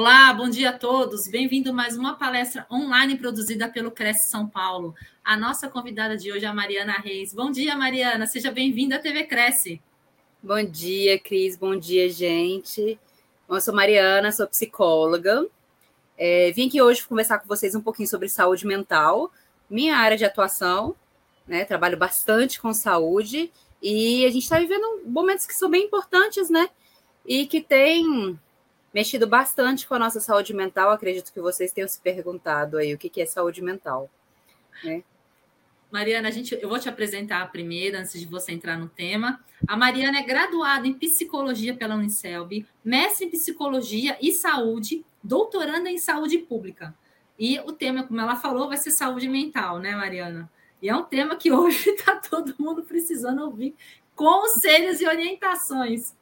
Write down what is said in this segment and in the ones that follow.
Olá, bom dia a todos. Bem-vindo a mais uma palestra online produzida pelo Cresce São Paulo. A nossa convidada de hoje é a Mariana Reis. Bom dia, Mariana. Seja bem-vinda à TV Cresce. Bom dia, Cris. Bom dia, gente. Eu sou Mariana, sou psicóloga. É, vim aqui hoje conversar com vocês um pouquinho sobre saúde mental, minha área de atuação, né? Trabalho bastante com saúde e a gente está vivendo momentos que são bem importantes, né? E que tem mexido bastante com a nossa saúde mental. Acredito que vocês tenham se perguntado aí o que, que é saúde mental. Né? Mariana, a gente, eu vou te apresentar a primeira, antes de você entrar no tema. A Mariana é graduada em psicologia pela Unicelb, mestre em psicologia e saúde, doutoranda em saúde pública. E o tema, como ela falou, vai ser saúde mental, né, Mariana? E é um tema que hoje está todo mundo precisando ouvir conselhos e orientações.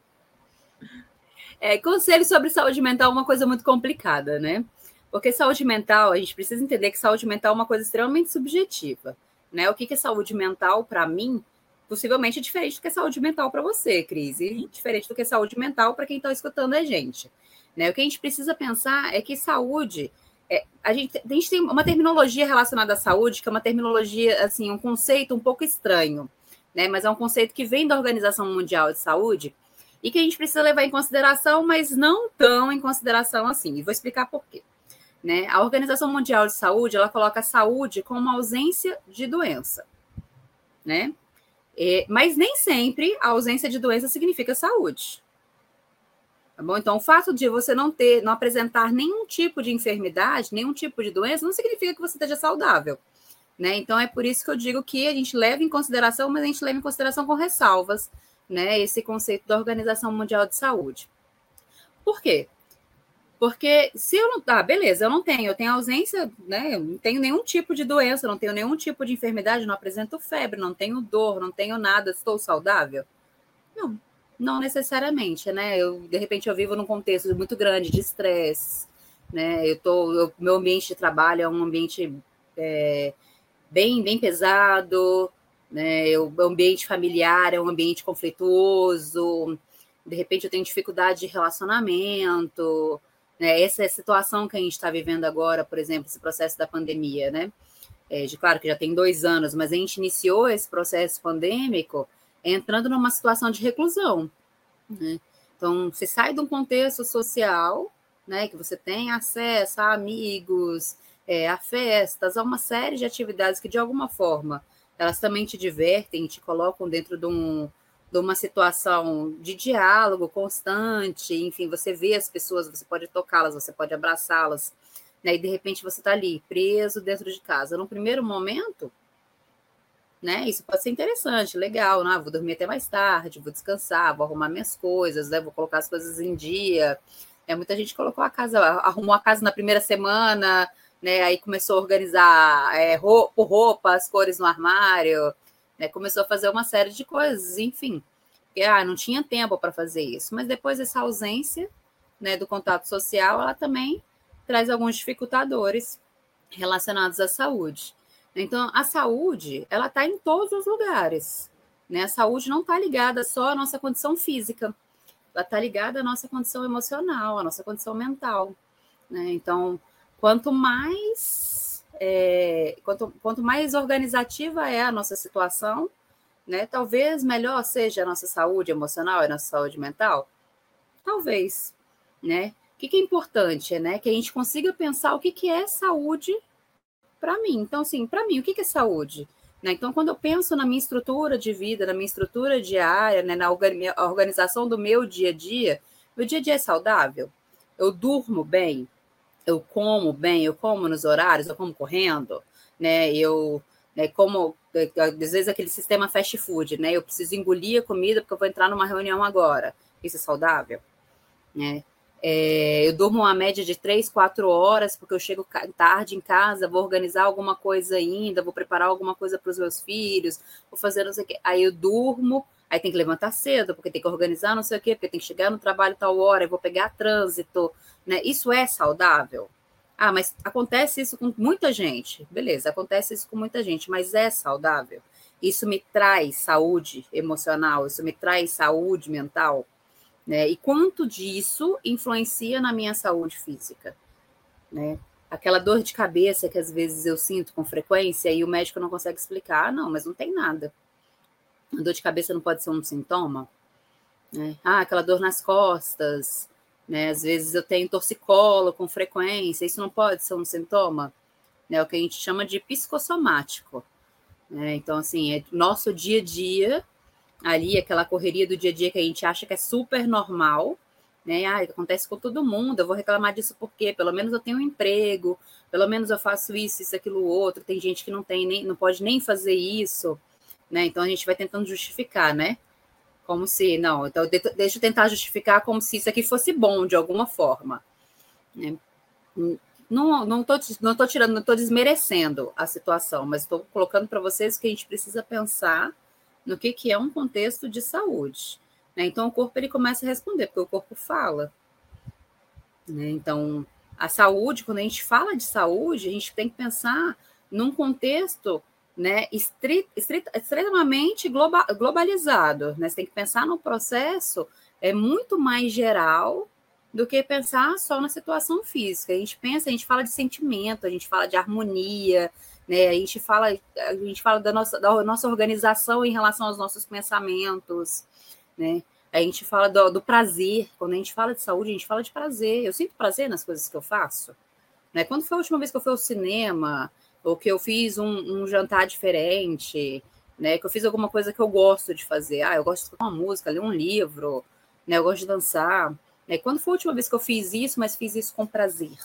É, conselhos sobre saúde mental é uma coisa muito complicada, né? Porque saúde mental, a gente precisa entender que saúde mental é uma coisa extremamente subjetiva. Né? O que é saúde mental para mim, possivelmente é diferente do que é saúde mental para você, Cris, e diferente do que é saúde mental para quem está escutando a gente. Né? O que a gente precisa pensar é que saúde é, a, gente, a gente tem uma terminologia relacionada à saúde, que é uma terminologia, assim, um conceito um pouco estranho, né? Mas é um conceito que vem da Organização Mundial de Saúde e que a gente precisa levar em consideração, mas não tão em consideração assim. E vou explicar por quê. Né? A Organização Mundial de Saúde ela coloca a saúde como ausência de doença, né? É, mas nem sempre a ausência de doença significa saúde. Tá bom? Então, o fato de você não ter, não apresentar nenhum tipo de enfermidade, nenhum tipo de doença, não significa que você esteja saudável. Né? Então, é por isso que eu digo que a gente leva em consideração, mas a gente leva em consideração com ressalvas, né? Esse conceito da Organização Mundial de Saúde. Por quê? Porque se eu não. Ah, beleza, eu não tenho, eu tenho ausência, né? Eu não tenho nenhum tipo de doença, não tenho nenhum tipo de enfermidade, não apresento febre, não tenho dor, não tenho nada, estou saudável? Não, não necessariamente, né? Eu, de repente, eu vivo num contexto muito grande de estresse, né? Eu tô, eu, meu ambiente de trabalho é um ambiente é, bem, bem pesado, né? O ambiente familiar é um ambiente conflituoso, de repente eu tenho dificuldade de relacionamento, né? Essa é a situação que a gente está vivendo agora, por exemplo, esse processo da pandemia, né? É, de claro que já tem dois anos, mas a gente iniciou esse processo pandêmico entrando numa situação de reclusão. Né? Então, você sai de um contexto social, né, que você tem acesso a amigos, é, a festas, a uma série de atividades que, de alguma forma, elas também te divertem, te colocam dentro de, um, de uma situação de diálogo constante, enfim, você vê as pessoas, você pode tocá-las, você pode abraçá-las, né, e de repente você está ali, preso dentro de casa. No primeiro momento, né? Isso pode ser interessante, legal, né? Vou dormir até mais tarde, vou descansar, vou arrumar minhas coisas, né? Vou colocar as coisas em dia. É, muita gente colocou a casa, arrumou a casa na primeira semana, né? Aí começou a organizar é, roupa, as cores no armário, né? Começou a fazer uma série de coisas, enfim. Porque, ah, não tinha tempo para fazer isso. Mas depois dessa ausência, né, do contato social, ela também traz alguns dificultadores relacionados à saúde. Então, a saúde, ela está em todos os lugares. Né? A saúde não está ligada só à nossa condição física, ela está ligada à nossa condição emocional, à nossa condição mental. Né? Então, quanto mais é, quanto, quanto mais organizativa é a nossa situação, né, talvez melhor seja a nossa saúde emocional e a nossa saúde mental. Talvez, né? O que, que é importante, né? Que a gente consiga pensar o que, que é saúde para mim. Então, assim, para mim, o que é saúde? Né? Então, quando eu penso na minha estrutura de vida, na minha estrutura diária, né, na organização do meu dia a dia, meu dia a dia é saudável? Eu durmo bem? Eu como bem? Eu como nos horários? Eu como correndo? Né? Eu né, como, é, às vezes, aquele sistema fast food, né? Eu preciso engolir a comida porque eu vou entrar numa reunião agora. Isso é saudável? Né? É, eu durmo uma média de três, quatro horas, porque eu chego tarde em casa, vou organizar alguma coisa ainda, vou preparar alguma coisa para os meus filhos, vou fazer não sei o quê. Aí eu durmo, aí tem que levantar cedo, porque tem que organizar não sei o quê, porque tem que chegar no trabalho tal hora, eu vou pegar trânsito. Né? Isso é saudável? Ah, mas acontece isso com muita gente. Beleza, acontece isso com muita gente, mas é saudável? Isso me traz saúde emocional, isso me traz saúde mental? Né? E quanto disso influencia na minha saúde física? Né? Aquela dor de cabeça que às vezes eu sinto com frequência e o médico não consegue explicar, ah, não, mas não tem nada. A dor de cabeça não pode ser um sintoma? Né? Ah, aquela dor nas costas, né? Às vezes eu tenho torcicolo com frequência, isso não pode ser um sintoma? Né? O que a gente chama de psicossomático. Né? Então, assim, é nosso dia a dia ali, aquela correria do dia a dia que a gente acha que é super normal, né? Ah, acontece com todo mundo, eu vou reclamar disso porque pelo menos eu tenho um emprego, pelo menos eu faço isso, isso, aquilo, outro. Tem gente que não tem nem, não pode nem fazer isso, né? Então a gente vai tentando justificar, né? Como se, não, então deixa eu tentar justificar como se isso aqui fosse bom de alguma forma. Né? Não, não, tô, não tô tirando, não tô desmerecendo a situação, mas estou colocando para vocês que a gente precisa pensar no que, que é um contexto de saúde. Né? Então, o corpo ele começa a responder, porque o corpo fala. Né? Então, a saúde, quando a gente fala de saúde, a gente tem que pensar num contexto né, estrit, estrit, extremamente globa, globalizado. Né? Você tem que pensar no processo é muito mais geral do que pensar só na situação física. A gente pensa, a gente fala de sentimento, a gente fala de harmonia, né? A gente fala, a gente fala da nossa, da nossa organização em relação aos nossos pensamentos, né? A gente fala do, do, prazer. Quando a gente fala de saúde, a gente fala de prazer. Eu sinto prazer nas coisas que eu faço. Né? Quando foi a última vez que eu fui ao cinema, ou que eu fiz um, um jantar diferente, né? Que eu fiz alguma coisa que eu gosto de fazer. Ah, eu gosto de escutar uma música, ler um livro, né? Eu gosto de dançar. Né? Quando foi a última vez que eu fiz isso, mas fiz isso com prazer?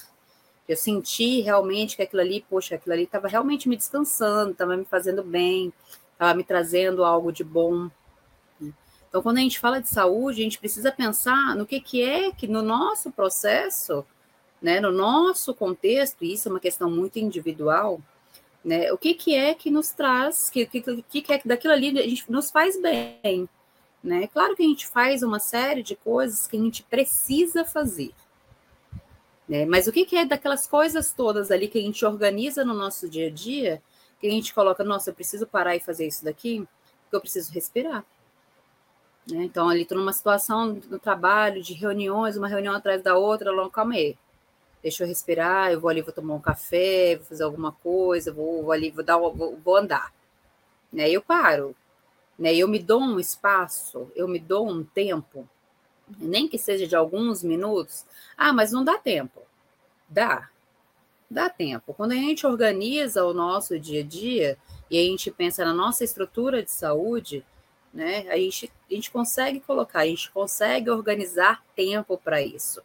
Eu senti realmente que aquilo ali, poxa, aquilo ali estava realmente me descansando, estava me fazendo bem, estava me trazendo algo de bom. Né? Então, quando a gente fala de saúde, a gente precisa pensar no que, que é que no nosso processo, né, no nosso contexto, e isso é uma questão muito individual, né, o que, que é que nos traz, que, que, que é que daquilo ali a gente nos faz bem. Né? Claro que a gente faz uma série de coisas que a gente precisa fazer. Né? Mas o que, que é daquelas coisas todas ali que a gente organiza no nosso dia a dia, que a gente coloca, nossa, eu preciso parar e fazer isso daqui, porque eu preciso respirar. Né? Então, ali estou numa situação no trabalho, de reuniões, uma reunião atrás da outra, não, calma aí. Deixa eu respirar, eu vou ali, vou tomar um café, vou fazer alguma coisa, vou, vou ali, vou, dar, vou, vou andar. Né? Eu paro, né? Eu me dou um espaço, eu me dou um tempo nem que seja de alguns minutos. Ah, mas não dá tempo. Dá. Dá tempo. Quando a gente organiza o nosso dia a dia e a gente pensa na nossa estrutura de saúde, né, a gente, a gente consegue colocar, a gente consegue organizar tempo para isso.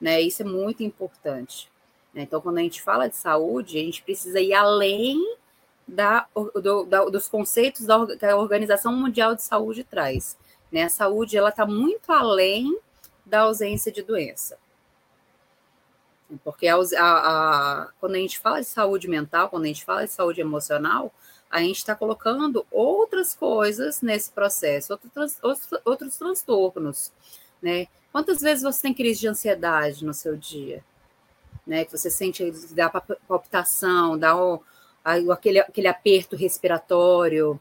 Né? Isso é muito importante. Né? Então, quando a gente fala de saúde, a gente precisa ir além da, do, da, dos conceitos da, da Organização Mundial de Saúde traz. Né? A saúde ela está muito além da ausência de doença. Porque a, a, a, quando a gente fala de saúde mental, quando a gente fala de saúde emocional, a gente está colocando outras coisas nesse processo, outros, outros, outros transtornos. Né? Quantas vezes você tem crise de ansiedade no seu dia? Né? Que você sente dá palpitação, dá o, aquele, aquele aperto respiratório,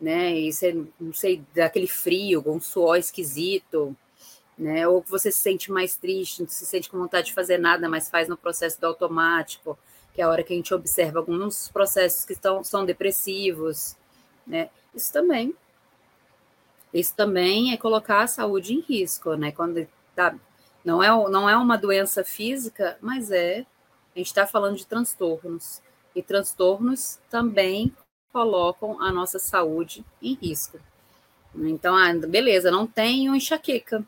né? E você, não sei, daquele frio, um suor esquisito, né? Ou você se sente mais triste, não se sente com vontade de fazer nada, mas faz no processo do automático, que é a hora que a gente observa alguns processos que estão, são depressivos, né? Isso também. Isso também é colocar a saúde em risco, né? Quando tá, não é, não é uma doença física, mas é. A gente está falando de transtornos. E transtornos também colocam a nossa saúde em risco. Então, ah, beleza, não tenho enxaqueca,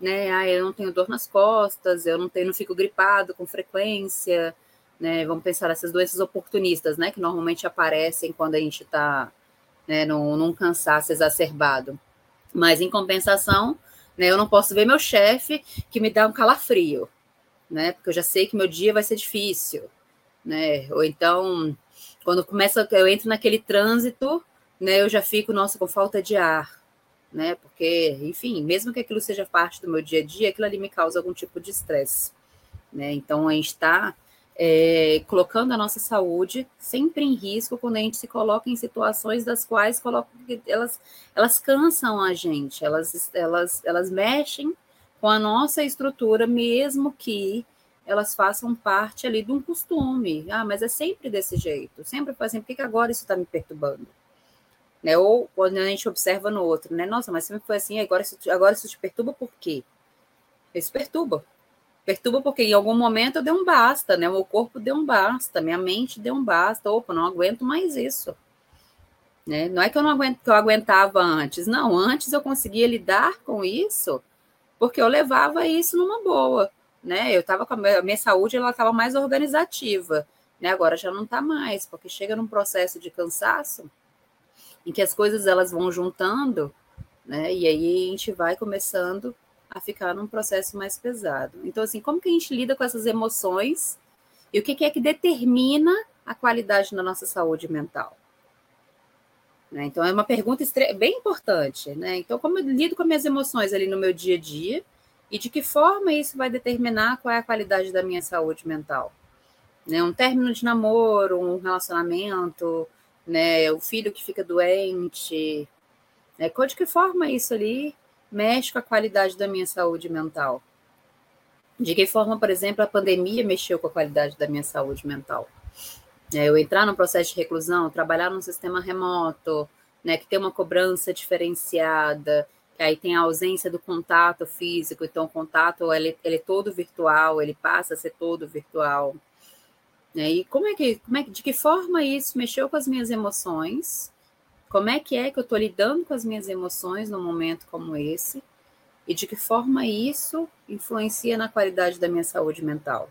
né? Ah, eu não tenho dor nas costas, eu não tenho, não fico gripado com frequência, né? Vamos pensar nessas doenças oportunistas, né? Que normalmente aparecem quando a gente está né, num, num cansaço exacerbado. Mas, em compensação, Né? Eu não posso ver meu chefe que me dá um calafrio, né? Porque eu já sei que meu dia vai ser difícil, né? Ou então, quando começa, eu entro naquele trânsito, né? Eu já fico, nossa, com falta de ar, né? Porque, enfim, mesmo que aquilo seja parte do meu dia a dia, aquilo ali me causa algum tipo de estresse, né? Então, a gente está é, colocando a nossa saúde sempre em risco quando a gente se coloca em situações das quais coloca, elas, elas cansam a gente, elas, elas, elas mexem com a nossa estrutura, mesmo que elas façam parte ali de um costume. Ah, mas é sempre desse jeito, sempre foi assim, por que agora isso está me perturbando? Né? Ou quando a gente observa no outro, né? Nossa, mas sempre foi assim, agora isso, agora isso te perturba por quê? Isso perturba. Perturba porque em algum momento eu dei um basta, né? O meu corpo deu um basta, minha mente deu um basta. Opa, não aguento mais isso. Né? Não é que eu não aguento, que eu aguentava antes. Não, antes eu conseguia lidar com isso porque eu levava isso numa boa, né? Eu estava com a minha, a minha saúde, ela estava mais organizativa, né? Agora já não está mais, porque chega num processo de cansaço em que as coisas elas vão juntando, né? E aí a gente vai começando a ficar num processo mais pesado. Então, assim, como que a gente lida com essas emoções e o que, que é que determina a qualidade da nossa saúde mental? Né? Então, é uma pergunta bem importante. Né? Então, como eu lido com as minhas emoções ali no meu dia a dia e de que forma isso vai determinar qual é a qualidade da minha saúde mental? Né? Um término de namoro, um relacionamento, né? o filho que fica doente. Né? De que forma isso ali mexe com a qualidade da minha saúde mental? De que forma, por exemplo, a pandemia mexeu com a qualidade da minha saúde mental? É, eu entrar no processo de reclusão, trabalhar num sistema remoto, né, que tem uma cobrança diferenciada, que aí tem a ausência do contato físico, então o contato ele, ele é todo virtual, ele passa a ser todo virtual. Né? E como é que, como é que, de que forma isso mexeu com as minhas emoções? Como é que é que eu estou lidando com as minhas emoções num momento como esse? E de que forma isso influencia na qualidade da minha saúde mental?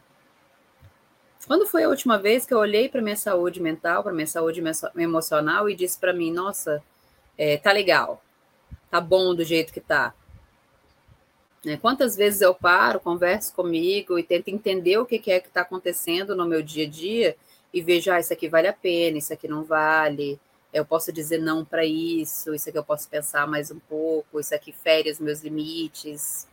Quando foi a última vez que eu olhei para minha saúde mental, para minha saúde emocional e disse para mim, nossa, é, tá legal, tá bom do jeito que tá. Né? Quantas vezes eu paro, converso comigo e tento entender o que, que é que está acontecendo no meu dia a dia e vejo, ah, isso aqui vale a pena, isso aqui não vale, eu posso dizer não para isso, isso aqui eu posso pensar mais um pouco, isso aqui fere os meus limites.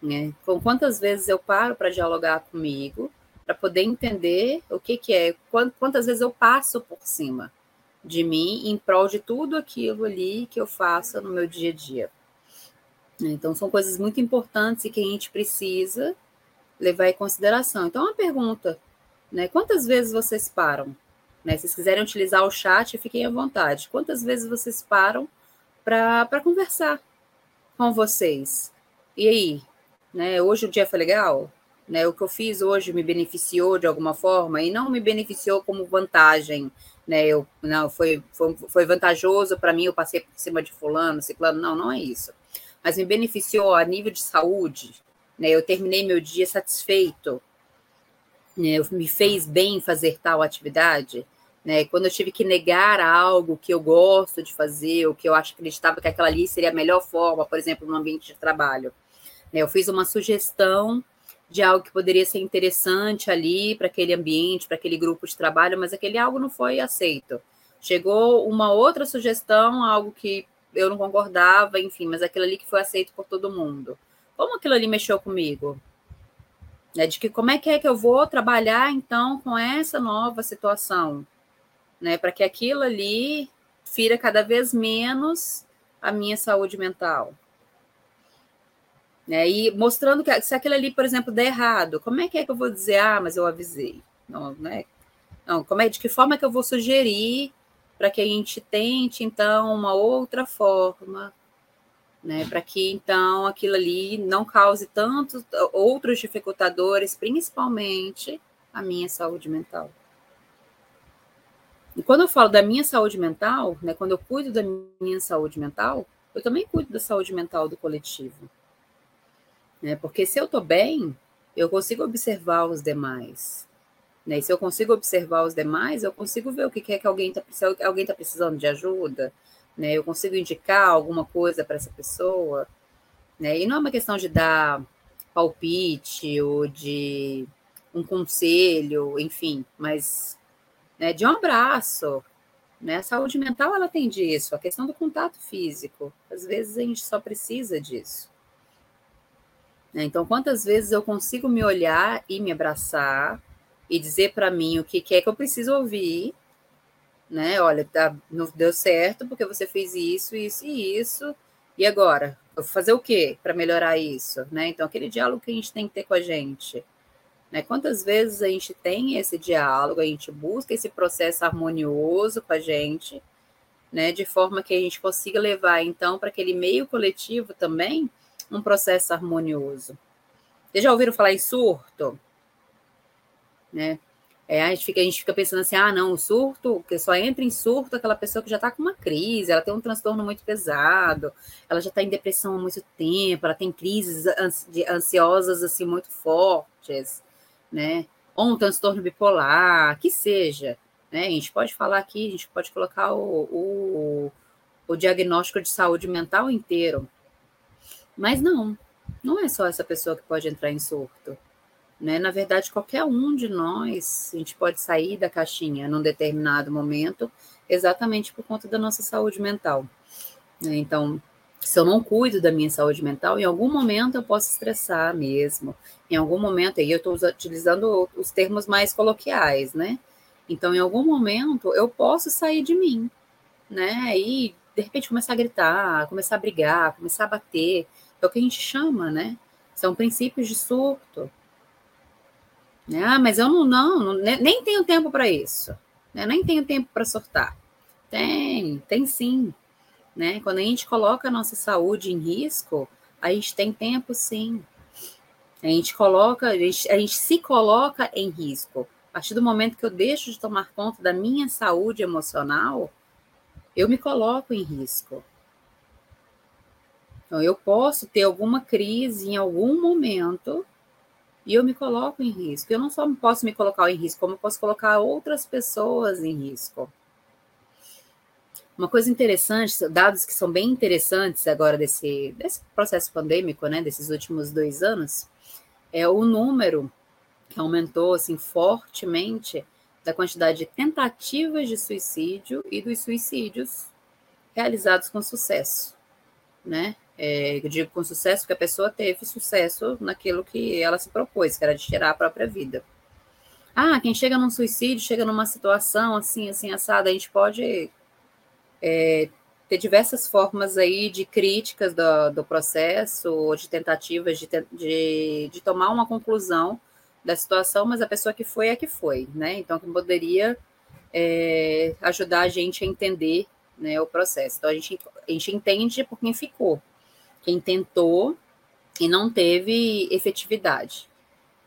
Né? Então, quantas vezes eu paro para dialogar comigo, para poder entender o que, que é, quantas vezes eu passo por cima de mim em prol de tudo aquilo ali que eu faço no meu dia a dia. Então, são coisas muito importantes e que a gente precisa levar em consideração. Então, uma pergunta, né? Quantas vezes vocês param né? Se vocês quiserem utilizar o chat, fiquem à vontade. Quantas vezes vocês param para conversar com vocês? E aí? Né? Hoje o dia foi legal? Né? O que eu fiz hoje me beneficiou de alguma forma e não me beneficiou como vantagem. Né? Eu, não, foi, foi, foi vantajoso para mim, eu passei por cima de fulano, ciclano. Não, não é isso. Mas me beneficiou a nível de saúde. Né? Eu terminei meu dia satisfeito. Né? Me fez bem fazer tal atividade. Né? Quando eu tive que negar algo que eu gosto de fazer, ou que eu acho que acreditava que aquela ali seria a melhor forma, por exemplo, no ambiente de trabalho. Né? Eu fiz uma sugestão de algo que poderia ser interessante ali para aquele ambiente, para aquele grupo de trabalho, mas aquele algo não foi aceito. Chegou uma outra sugestão, algo que eu não concordava, enfim, mas aquilo ali que foi aceito por todo mundo. Como aquilo ali mexeu comigo? É de que como é que é que eu vou trabalhar então com essa nova situação? Né? Para que aquilo ali fira cada vez menos a minha saúde mental. Né? E mostrando que se aquilo ali, por exemplo, der errado, como é que é que eu vou dizer, ah, mas eu avisei? Não, né? Não, como é, de que forma é que eu vou sugerir para que a gente tente, então, uma outra forma, né? Para que, então, aquilo ali não cause tantos outros dificultadores, principalmente a minha saúde mental. E quando eu falo da minha saúde mental, né, quando eu cuido da minha saúde mental, eu também cuido da saúde mental do coletivo. Né? Porque se eu estou bem, eu consigo observar os demais. Né? E se eu consigo observar os demais, eu consigo ver o que é que alguém está alguém tá precisando de ajuda. Né? Eu consigo indicar alguma coisa para essa pessoa. Né? E não é uma questão de dar palpite ou de um conselho, enfim, mas né, de um abraço. Né? A saúde mental ela tem disso, a questão do contato físico. Às vezes a gente só precisa disso. Né? Então, quantas vezes eu consigo me olhar e me abraçar e dizer para mim o que, que é que eu preciso ouvir, né? Olha, tá, não deu certo porque você fez isso, isso e isso. E agora? Eu vou fazer o quê para melhorar isso? Né? Então, aquele diálogo que a gente tem que ter com a gente. Né? Quantas vezes a gente tem esse diálogo, a gente busca esse processo harmonioso com a gente, né? de forma que a gente consiga levar, então, para aquele meio coletivo também um processo harmonioso. Vocês já ouviram falar em surto? Né? É, a, gente fica, a gente fica pensando assim, ah, não, o surto, que só entra em surto aquela pessoa que já está com uma crise, ela tem um transtorno muito pesado, ela já está em depressão há muito tempo, ela tem crises ansiosas assim muito fortes, né? Ou um transtorno bipolar, que seja. Né? A gente pode falar aqui, a gente pode colocar o, o, o diagnóstico de saúde mental inteiro. Mas não, não é só essa pessoa que pode entrar em surto. Né? Na verdade, qualquer um de nós, a gente pode sair da caixinha num determinado momento, exatamente por conta da nossa saúde mental. Né? Então, se eu não cuido da minha saúde mental, em algum momento eu posso estressar mesmo. Em algum momento, aí eu estou utilizando os termos mais coloquiais, né? Então, em algum momento, eu posso sair de mim, né? E, de repente, começar a gritar, começar a brigar, começar a bater. É o que a gente chama, né? São princípios de surto. Né? Ah, mas eu não, não, não nem tenho tempo para isso. Né? Nem tenho tempo para surtar. Tem, tem sim. Né? Quando a gente coloca a nossa saúde em risco, a gente tem tempo sim. A gente coloca, a gente, a gente se coloca em risco. A partir do momento que eu deixo de tomar conta da minha saúde emocional, eu me coloco em risco. Então, eu posso ter alguma crise em algum momento e eu me coloco em risco. Eu não só posso me colocar em risco, como eu posso colocar outras pessoas em risco. Uma coisa interessante, dados que são bem interessantes agora desse, desse processo pandêmico, né, desses últimos dois anos, é o número que aumentou assim fortemente da quantidade de tentativas de suicídio e dos suicídios realizados com sucesso, né? É, eu digo com sucesso porque a pessoa teve sucesso naquilo que ela se propôs, que era de tirar a própria vida. Ah, quem chega num suicídio, chega numa situação assim, assim, assada, a gente pode é, ter diversas formas aí de críticas do, do processo, ou de tentativas de, de, de, tomar uma conclusão da situação, mas a pessoa que foi é que foi, né? Então, que poderia é, ajudar a gente a entender né, o processo. Então, a gente, a gente entende por quem ficou, quem tentou e não teve efetividade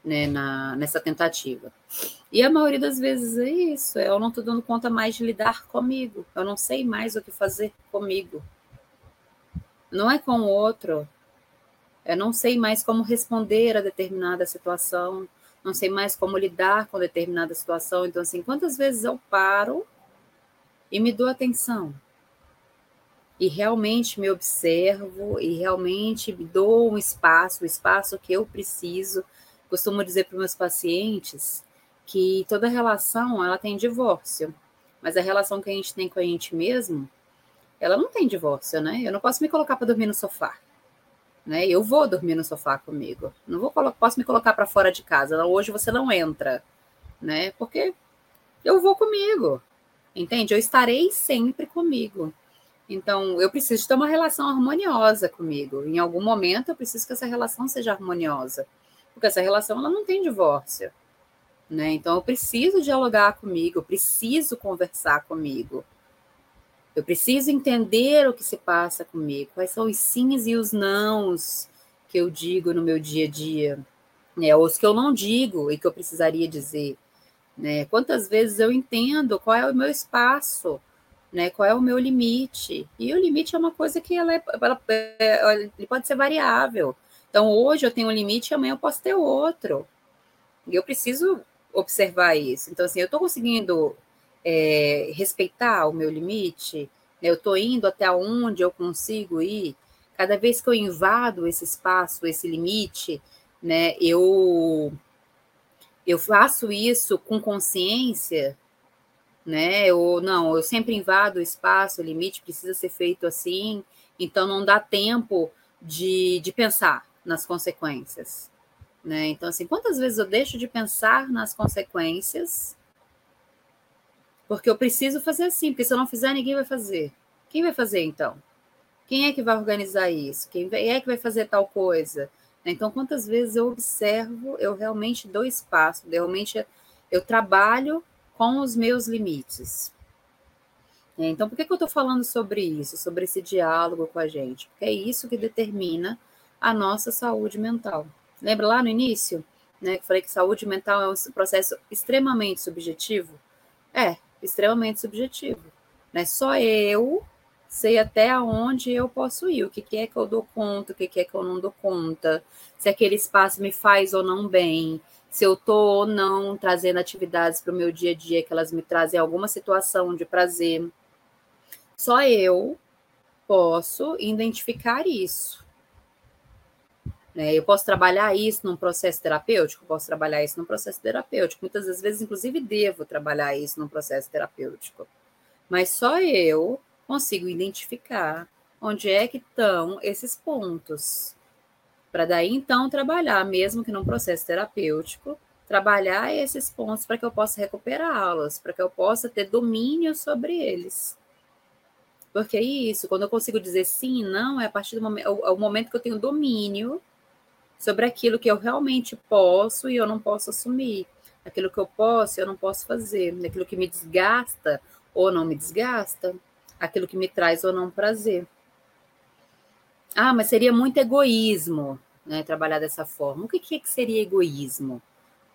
né, na, nessa tentativa. E a maioria das vezes é isso, eu não estou dando conta mais de lidar comigo, eu não sei mais o que fazer comigo. Não é com o outro, eu não sei mais como responder a determinada situação, não sei mais como lidar com determinada situação. Então, assim, quantas vezes eu paro e me dou atenção? E realmente me observo e realmente me dou um espaço, o espaço que eu preciso costumo dizer para meus pacientes que toda relação ela tem divórcio, mas a relação que a gente tem com a gente mesmo, ela não tem divórcio, né? Eu não posso me colocar para dormir no sofá, né? Eu vou dormir no sofá comigo, não vou posso me colocar para fora de casa. Hoje você não entra, né? Porque eu vou comigo, entende? Eu estarei sempre comigo. Então, eu preciso ter uma relação harmoniosa comigo. Em algum momento, eu preciso que essa relação seja harmoniosa porque essa relação ela não tem divórcio. Né? Então eu preciso dialogar comigo, eu preciso conversar comigo. Eu preciso entender o que se passa comigo, quais são os sims e os nãos que eu digo no meu dia a dia, né? Ou os que eu não digo e que eu precisaria dizer, né? Quantas vezes eu entendo qual é o meu espaço, né? Qual é o meu limite? E o limite é uma coisa que ela, é, ela, ela ele pode ser variável. Então, hoje eu tenho um limite e amanhã eu posso ter outro. E eu preciso observar isso. Então, assim, eu estou conseguindo é, respeitar o meu limite, né? eu estou indo até onde eu consigo ir. cada vez que eu invado esse espaço, esse limite, né, eu eu faço isso com consciência, né? Ou não, eu sempre invado o espaço, o limite precisa ser feito assim, então não dá tempo de, de pensar nas consequências, né? Então assim, quantas vezes eu deixo de pensar nas consequências porque eu preciso fazer assim, porque se eu não fizer, ninguém vai fazer. Quem vai fazer então? Quem é que vai organizar isso? Quem é que vai fazer tal coisa? Então, quantas vezes eu observo, eu realmente dou espaço, realmente eu trabalho com os meus limites. Então, por que, que eu estou falando sobre isso, sobre esse diálogo com a gente? Porque é isso que determina a nossa saúde mental. Lembra lá no início, né, que falei que saúde mental é um processo extremamente subjetivo? É, extremamente subjetivo. Né? Só eu sei até onde eu posso ir, o que, que é que eu dou conta, o que, que é que eu não dou conta, se aquele espaço me faz ou não bem, se eu estou ou não trazendo atividades para o meu dia a dia que elas me trazem alguma situação de prazer. Só eu posso identificar isso. Né? Eu posso trabalhar isso num processo terapêutico, posso trabalhar isso num processo terapêutico. Muitas das vezes, inclusive, devo trabalhar isso num processo terapêutico. Mas só eu consigo identificar onde é que estão esses pontos. Para daí, então, trabalhar, mesmo que num processo terapêutico, trabalhar esses pontos para que eu possa recuperá-los, para que eu possa ter domínio sobre eles. Porque é isso, quando eu consigo dizer sim, não, é a partir do momento, é o momento que eu tenho domínio sobre aquilo que eu realmente posso e eu não posso assumir, aquilo que eu posso e eu não posso fazer, aquilo que me desgasta ou não me desgasta, aquilo que me traz ou não prazer. Ah, mas seria muito egoísmo, né, trabalhar dessa forma. O que que, é seria egoísmo?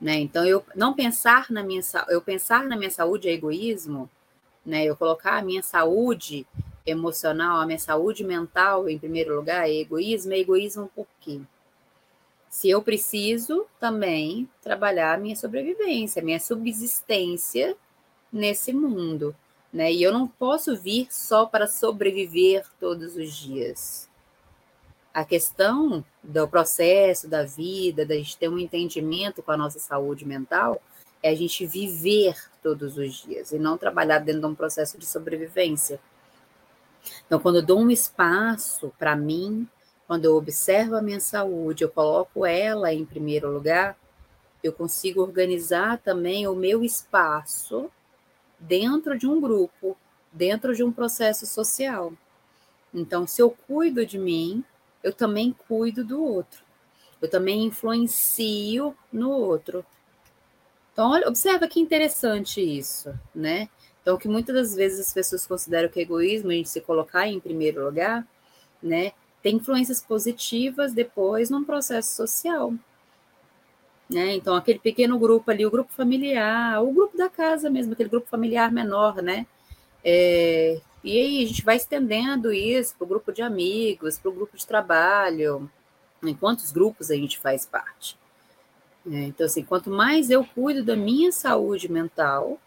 Né? Então, eu não pensar na minha eu pensar na minha saúde é egoísmo, né? Eu colocar a minha saúde emocional, a minha saúde mental em primeiro lugar é egoísmo. É egoísmo por quê? Se eu preciso também trabalhar a minha sobrevivência, a minha subsistência nesse mundo, né? E eu não posso vir só para sobreviver todos os dias. A questão do processo da vida, da gente ter um entendimento com a nossa saúde mental, é a gente viver todos os dias e não trabalhar dentro de um processo de sobrevivência. Então, quando eu dou um espaço para mim, quando eu observo a minha saúde, eu coloco ela em primeiro lugar, eu consigo organizar também o meu espaço dentro de um grupo, dentro de um processo social. Então, se eu cuido de mim, eu também cuido do outro. Eu também influencio no outro. Então, olha, observa que interessante isso, né? Então, que muitas das vezes as pessoas consideram que é egoísmo a gente se colocar em primeiro lugar, né? Tem influências positivas depois num processo social. Né? Então, aquele pequeno grupo ali, o grupo familiar, o grupo da casa mesmo, aquele grupo familiar menor, né? É, e aí a gente vai estendendo isso para o grupo de amigos, para o grupo de trabalho, em quantos grupos a gente faz parte. É, então, assim, quanto mais eu cuido da minha saúde mental,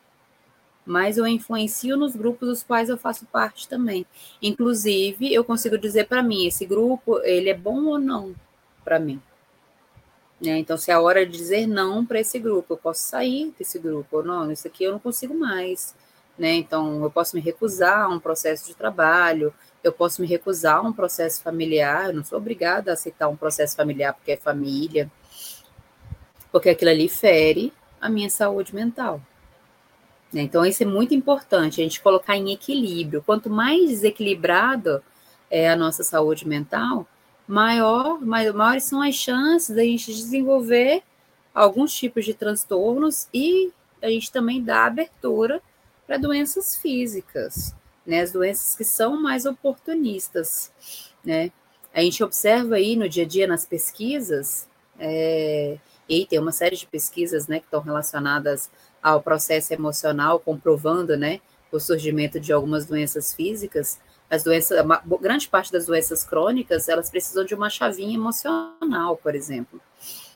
mas eu influencio nos grupos dos quais eu faço parte também. Inclusive, eu consigo dizer para mim, esse grupo, ele é bom ou não para mim. Né? Então, se é a hora de dizer não para esse grupo, eu posso sair desse grupo, ou não, isso aqui eu não consigo mais. Né? Então, eu posso me recusar a um processo de trabalho, eu posso me recusar a um processo familiar, eu não sou obrigada a aceitar um processo familiar porque é família, porque aquilo ali fere a minha saúde mental. Né? Então, isso é muito importante, a gente colocar em equilíbrio. Quanto mais desequilibrado é a nossa saúde mental, maior, maiores são as chances da gente desenvolver alguns tipos de transtornos e a gente também dá abertura para doenças físicas, né? As doenças que são mais oportunistas, né? A gente observa aí no dia a dia nas pesquisas, é, e tem uma série de pesquisas, né, que estão relacionadas ao processo emocional, comprovando, né, o surgimento de algumas doenças físicas, as doenças, grande parte das doenças crônicas, elas precisam de uma chavinha emocional, por exemplo.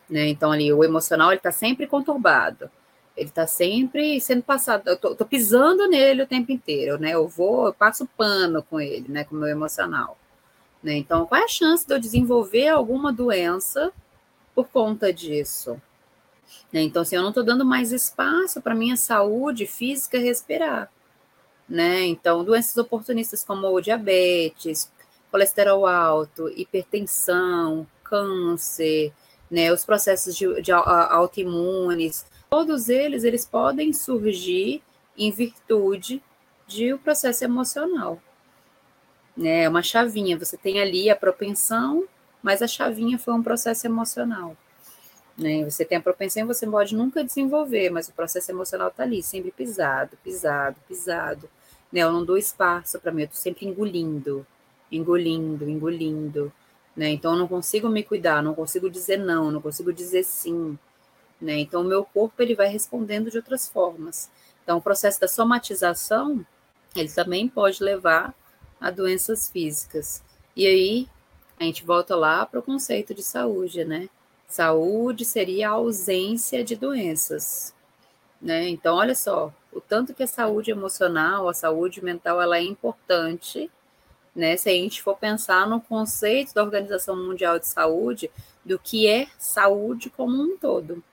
Né? Então, ali, o emocional, ele está sempre conturbado. Ele está sempre sendo passado, eu tô, tô, pisando nele o tempo inteiro, né? Eu vou, eu passo pano com ele, né? Com o meu emocional. Né? Então, qual é a chance de eu desenvolver alguma doença por conta disso? Né? Então, assim, eu não estou dando mais espaço para minha saúde física respirar. Né? Então, doenças oportunistas como o diabetes, colesterol alto, hipertensão, câncer, né, os processos de, de autoimunes, todos eles, eles podem surgir em virtude de um processo emocional. Né, é uma chavinha, você tem ali a propensão, mas a chavinha foi um processo emocional. Né? Você tem a propensão você pode nunca desenvolver, mas o processo emocional está ali, sempre pisado, pisado, pisado. Né? Eu não dou espaço para mim, eu estou sempre engolindo, engolindo, engolindo. Né? Então, eu não consigo me cuidar, não consigo dizer não, não consigo dizer sim. Né? Então, o meu corpo ele vai respondendo de outras formas. Então, o processo da somatização, ele também pode levar a doenças físicas. E aí, a gente volta lá para o conceito de saúde, né? Saúde seria a ausência de doenças, né? Então, olha só, o tanto que a saúde emocional, a saúde mental, ela é importante né? Se a gente for pensar no conceito da Organização Mundial de Saúde, do que é saúde como um todo.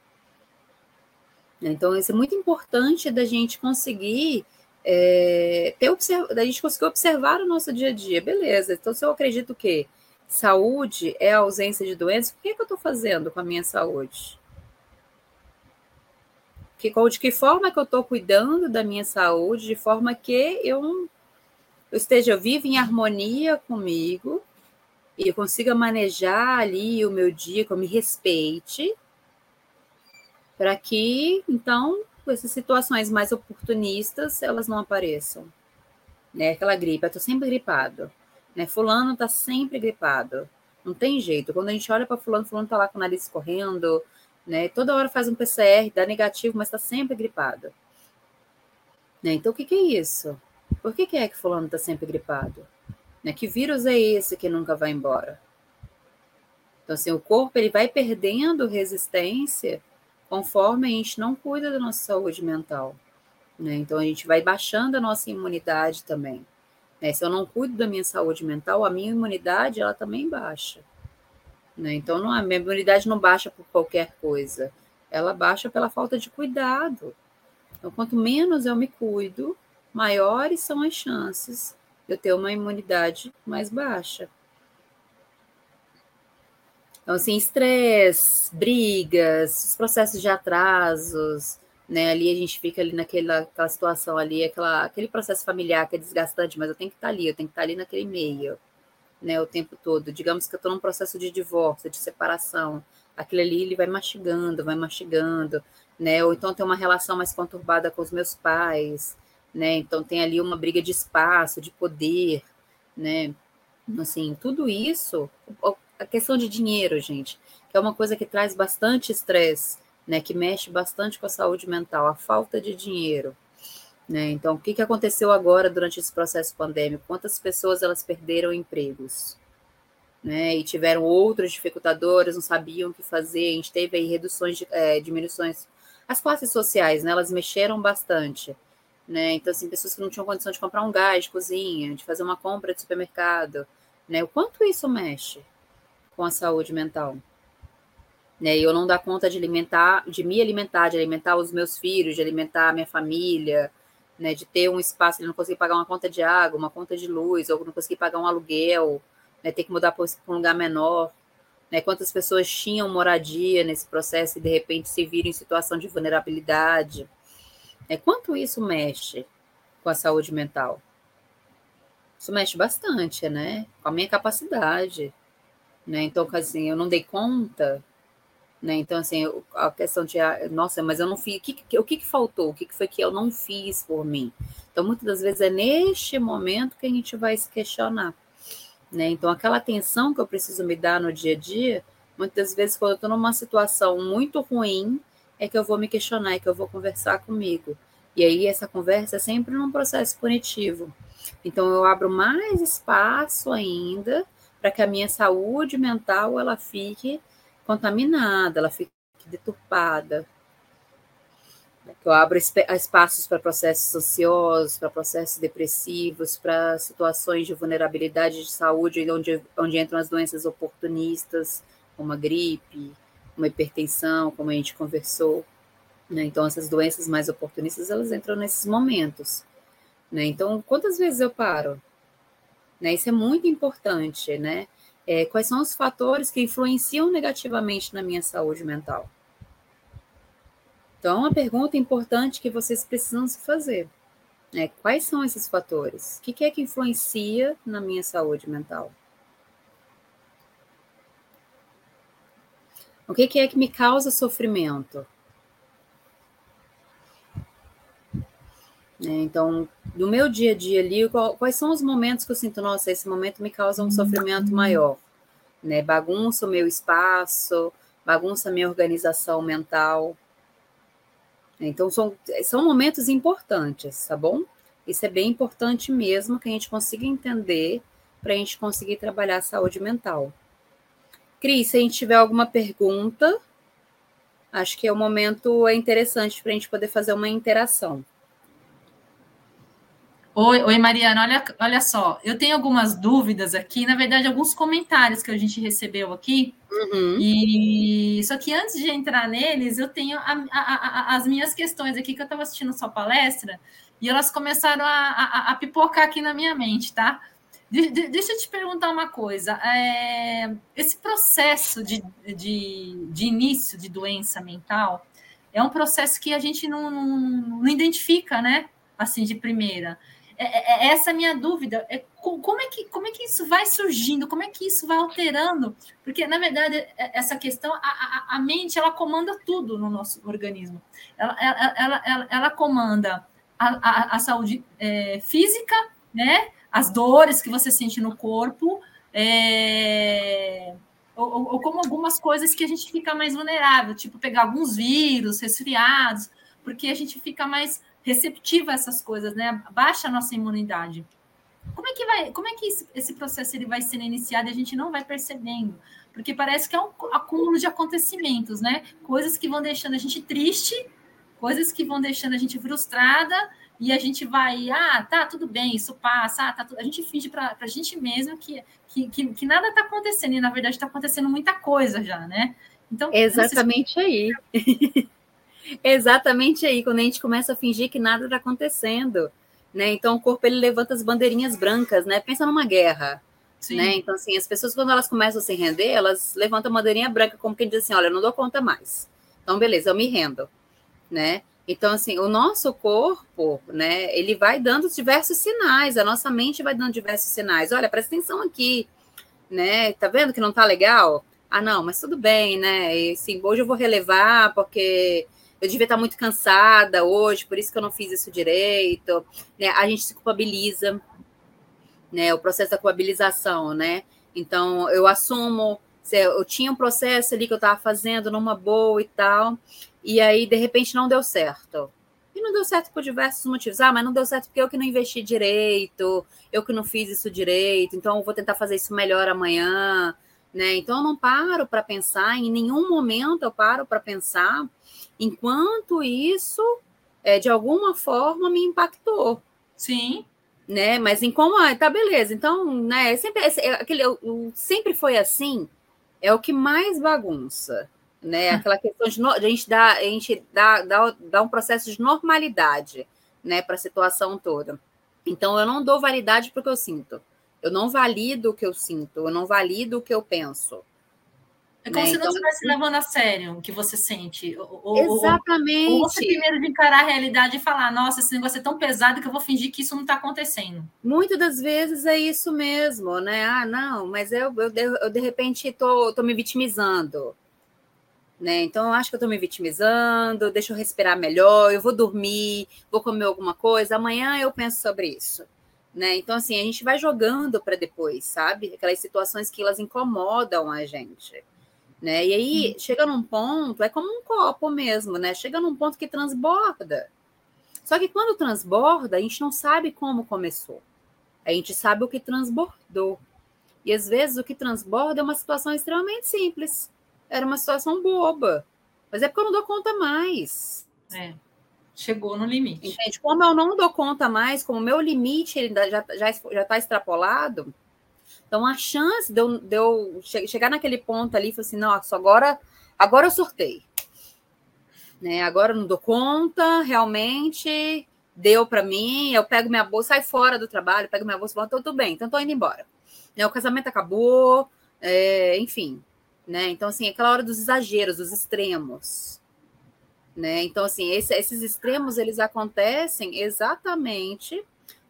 Então, isso é muito importante da gente conseguir é, ter da gente conseguir observar o nosso dia a dia. Beleza, então se eu acredito que saúde é a ausência de doenças, o que, é que eu estou fazendo com a minha saúde? Que, de que forma que eu estou cuidando da minha saúde, de forma que eu eu esteja vivo em harmonia comigo e eu consiga manejar ali o meu dia, que eu me respeite, para que, então, essas situações mais oportunistas, elas não apareçam. Né? Aquela gripe, eu estou sempre gripado. Né? Fulano está sempre gripado. Não tem jeito. Quando a gente olha para fulano, fulano está lá com o nariz correndo, né? Toda hora faz um PCR, dá negativo, mas está sempre gripado. Né? Então, o que, que é isso? Por que, que é que fulano está sempre gripado? Né? Que vírus é esse que nunca vai embora? Então, assim, o corpo ele vai perdendo resistência conforme a gente não cuida da nossa saúde mental. Né? Então, a gente vai baixando a nossa imunidade também. Né? Se eu não cuido da minha saúde mental, a minha imunidade ela também baixa. Né? Então, não, a minha imunidade não baixa por qualquer coisa, ela baixa pela falta de cuidado. Então, quanto menos eu me cuido, maiores são as chances de eu ter uma imunidade mais baixa. Então, assim, estresse, brigas, os processos de atrasos, né? Ali a gente fica ali naquela aquela situação ali, aquela, aquele processo familiar que é desgastante, mas eu tenho que estar ali, eu tenho que estar ali naquele meio, né? O tempo todo. Digamos que eu estou num processo de divórcio, de separação. Aquilo ali ele vai mastigando, vai mastigando, né? Ou então tem uma relação mais conturbada com os meus pais, né? Então tem ali uma briga de espaço, de poder, né? Assim, tudo isso, a questão de dinheiro, gente, que é uma coisa que traz bastante estresse, né? Que mexe bastante com a saúde mental, a falta de dinheiro. Né? Então, o que, que aconteceu agora durante esse processo pandêmico? Quantas pessoas elas perderam empregos? Né? E tiveram outros dificultadores, não sabiam o que fazer. A gente teve aí reduções, de, é, diminuições. As classes sociais, né? Elas mexeram bastante né? Então, assim, pessoas que não tinham condição de comprar um gás de cozinha, de fazer uma compra de supermercado, né? O quanto isso mexe com a saúde mental? Né? E eu não dar conta de alimentar, de me alimentar, de alimentar os meus filhos, de alimentar a minha família, né? De ter um espaço, não conseguir pagar uma conta de água, uma conta de luz, ou não conseguir pagar um aluguel, né? Ter que mudar para um lugar menor. Né, quantas pessoas tinham moradia nesse processo e de repente se viram em situação de vulnerabilidade, é quanto isso mexe com a saúde mental? Isso mexe bastante, né? Com a minha capacidade, né? Então, assim, eu não dei conta, né? Então, assim, a questão de, ah, nossa, mas eu não fiz, o que, o que, faltou? O que, que foi que eu não fiz por mim? Então, muitas das vezes é neste momento que a gente vai se questionar, né? Então, aquela atenção que eu preciso me dar no dia a dia, muitas vezes, quando eu estou numa situação muito ruim, é que eu vou me questionar, é que eu vou conversar comigo. E aí essa conversa é sempre num processo punitivo. Então eu abro mais espaço ainda para que a minha saúde mental ela fique contaminada, ela fique deturpada. Eu abro espaços para processos ansiosos, para processos depressivos, para situações de vulnerabilidade de saúde, onde, onde entram as doenças oportunistas, como a gripe, uma hipertensão, como a gente conversou. Né? Então, essas doenças mais oportunistas, elas entram nesses momentos. Né? Então, quantas vezes eu paro? Né? Isso é muito importante, né? É, quais são os fatores que influenciam negativamente na minha saúde mental? Então, uma pergunta importante que vocês precisam se fazer é quais são esses fatores? O que é que influencia na minha saúde mental? O que é que me causa sofrimento? Então, no meu dia a dia ali, quais são os momentos que eu sinto, nossa, esse momento me causa um sofrimento maior? Né? Bagunça o meu espaço, bagunça a minha organização mental. Então, são, são momentos importantes, tá bom? Isso é bem importante mesmo que a gente consiga entender para a gente conseguir trabalhar a saúde mental. Cris, se a gente tiver alguma pergunta, acho que é o momento é interessante para a gente poder fazer uma interação. Oi, oi, Mariana, olha, olha só, eu tenho algumas dúvidas aqui, na verdade, alguns comentários que a gente recebeu aqui. Uhum. E só que antes de entrar neles, eu tenho a, a, a, as minhas questões aqui que eu estava assistindo sua palestra e elas começaram a, pipocar aqui na minha mente, tá? De, de, deixa eu te perguntar uma coisa. É, esse processo de, de, de, início de doença mental é um processo que a gente não, não, não identifica, né? Assim, de primeira. É, é, é essa minha dúvida. É, como, é que, como é que isso vai surgindo? Como é que isso vai alterando? Porque, na verdade, é, essa questão, a, a, a mente, ela comanda tudo no nosso organismo. Ela, ela, ela, ela, ela comanda a, a, saúde é, física, né? as dores que você sente no corpo, é, ou, ou, como algumas coisas que a gente fica mais vulnerável, tipo pegar alguns vírus, resfriados, porque a gente fica mais receptivo a essas coisas, né? Baixa a nossa imunidade. Como é que vai, como é que esse processo ele vai sendo iniciado e a gente não vai percebendo? Porque parece que é um acúmulo de acontecimentos, né? Coisas que vão deixando a gente triste, coisas que vão deixando a gente frustrada e a gente vai, ah, tá, tudo bem, isso passa, ah, tá tudo... a gente finge para a gente mesmo que, que, que, que nada está acontecendo, e na verdade está acontecendo muita coisa já, né? Então, Exatamente se... aí. Exatamente aí, quando a gente começa a fingir que nada está acontecendo, né? Então o corpo ele levanta as bandeirinhas brancas, né? Pensa numa guerra, Sim. né? Então assim, as pessoas quando elas começam a se render, elas levantam a bandeirinha branca como quem diz assim, olha, eu não dou conta mais. Então beleza, eu me rendo, né? Então, assim, o nosso corpo, né, ele vai dando diversos sinais, a nossa mente vai dando diversos sinais. Olha, presta atenção aqui, né? Tá vendo que não tá legal? Ah, não, mas tudo bem, né? E, assim, hoje eu vou relevar porque eu devia estar muito cansada hoje, por isso que eu não fiz isso direito. Né? A gente se culpabiliza, né? O processo da culpabilização, né? Então, eu assumo, eu tinha um processo ali que eu estava fazendo numa boa e tal, e aí, de repente, não deu certo. E não deu certo por diversos motivos. Ah, mas não deu certo porque eu que não investi direito, eu que não fiz isso direito, então eu vou tentar fazer isso melhor amanhã. Né? Então, eu não paro para pensar, em nenhum momento eu paro para pensar enquanto isso, é, de alguma forma, me impactou. Sim. Né? Mas em como, ah, tá, beleza. Então, né, sempre, aquele, sempre foi assim, é o que mais bagunça né? Aquela questão de, a gente dá, a gente dá, dá, dá um processo de normalidade, né, para a situação toda. Então eu não dou validade para o que eu sinto. Eu não valido o que eu sinto, eu não valido o que eu penso. É como né? se não então, estivesse assim levando a sério o que você sente. Ou, exatamente. Ou, ou você primeiro de encarar a realidade e falar, nossa, esse negócio é tão pesado que eu vou fingir que isso não está acontecendo. Muitas das vezes é isso mesmo, né? Ah, não, mas eu, eu, eu de repente estou tô, tô me vitimizando. Né? Então, eu acho que eu estou me vitimizando, deixa eu respirar melhor, eu vou dormir, vou comer alguma coisa, amanhã eu penso sobre isso. Né? Então, assim, a gente vai jogando para depois, sabe? Aquelas situações que elas incomodam a gente. Né? E aí, hum. chega num ponto, é como um copo mesmo, né? Chega num ponto que transborda. Só que quando transborda, a gente não sabe como começou. A gente sabe o que transbordou. E às vezes o que transborda é uma situação extremamente simples era uma situação boba. Mas é porque eu não dou conta mais. É. Chegou no limite. Entende? Como eu não dou conta mais, como o meu limite ele já está já, já tá extrapolado, então a chance de eu, de eu chegar naquele ponto ali e falar assim, nossa, agora, agora eu surtei. Né? Agora eu não dou conta, realmente deu para mim, eu pego minha bolsa, sai fora do trabalho, pego minha bolsa e então tudo bem, então tô indo embora. Né? O casamento acabou, é, enfim. Né? Então, assim, aquela hora dos exageros, dos extremos. Né? Então, assim, esse, esses extremos eles acontecem exatamente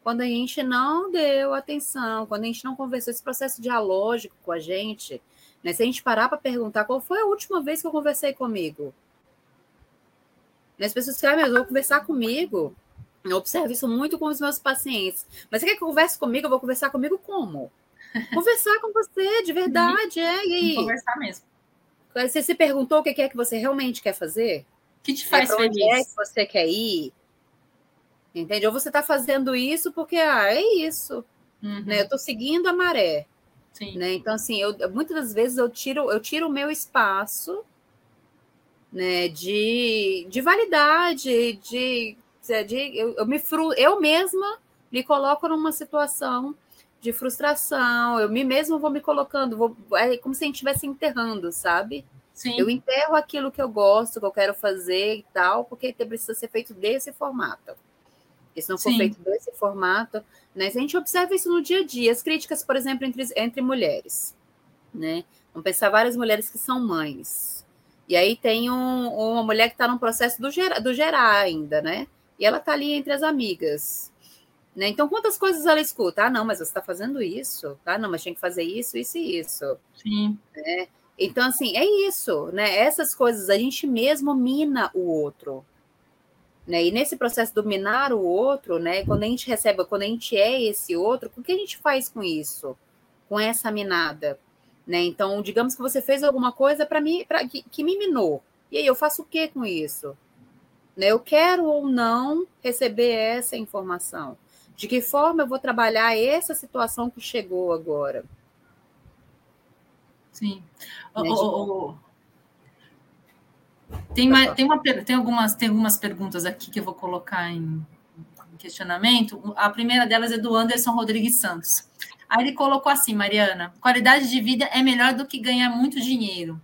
quando a gente não deu atenção, quando a gente não conversou esse processo dialógico com a gente. Né? Se a gente parar para perguntar qual foi a última vez que eu conversei comigo, né? as pessoas falam, ah, mas eu vou conversar comigo. Eu observo isso muito com os meus pacientes. Mas você quer que eu converse comigo? Eu vou conversar comigo como? Conversar com você, de verdade, é. E aí? Conversar mesmo. Você se perguntou o que é que você realmente quer fazer? que te faz é feliz? Onde é que você quer ir? Entende? Ou você está fazendo isso porque ah, é isso. Uhum. Né? Eu estou seguindo a maré. Sim. Né? Então, assim, eu, muitas das vezes eu tiro, eu tiro o meu espaço né, de, de validade, de, de eu, eu me fru, eu mesma me coloco numa situação de frustração, eu me mesmo vou me colocando, vou, é como se a gente estivesse enterrando, sabe? Sim. Eu enterro aquilo que eu gosto, que eu quero fazer e tal, porque precisa ser feito desse formato. E se não for Sim. feito desse formato, né? A gente observa isso no dia a dia, as críticas, por exemplo, entre, entre mulheres, né? Vamos pensar várias mulheres que são mães. E aí tem um, uma mulher que está num processo do, gera, do gerar ainda, né? E ela está ali entre as amigas. Né? Então, quantas coisas ela escuta? Ah, não, mas você está fazendo isso. Ah, não, mas tinha que fazer isso, isso e isso. Sim. Né? Então, assim, é isso, né? Essas coisas a gente mesmo mina o outro. Né? E nesse processo de dominar o outro, né? Quando a gente recebe, quando a gente é esse outro, o que a gente faz com isso? Com essa minada? Né? Então, digamos que você fez alguma coisa para mim, pra, que, que me minou. E aí, eu faço o que com isso? Né? Eu quero ou não receber essa informação? De que forma eu vou trabalhar essa situação que chegou agora? Sim. Né, o, o, tem, uma, tem, uma, tem, algumas, tem algumas perguntas aqui que eu vou colocar em, em questionamento. A primeira delas é do Anderson Rodrigues Santos. Aí ele colocou assim, Mariana: qualidade de vida é melhor do que ganhar muito dinheiro,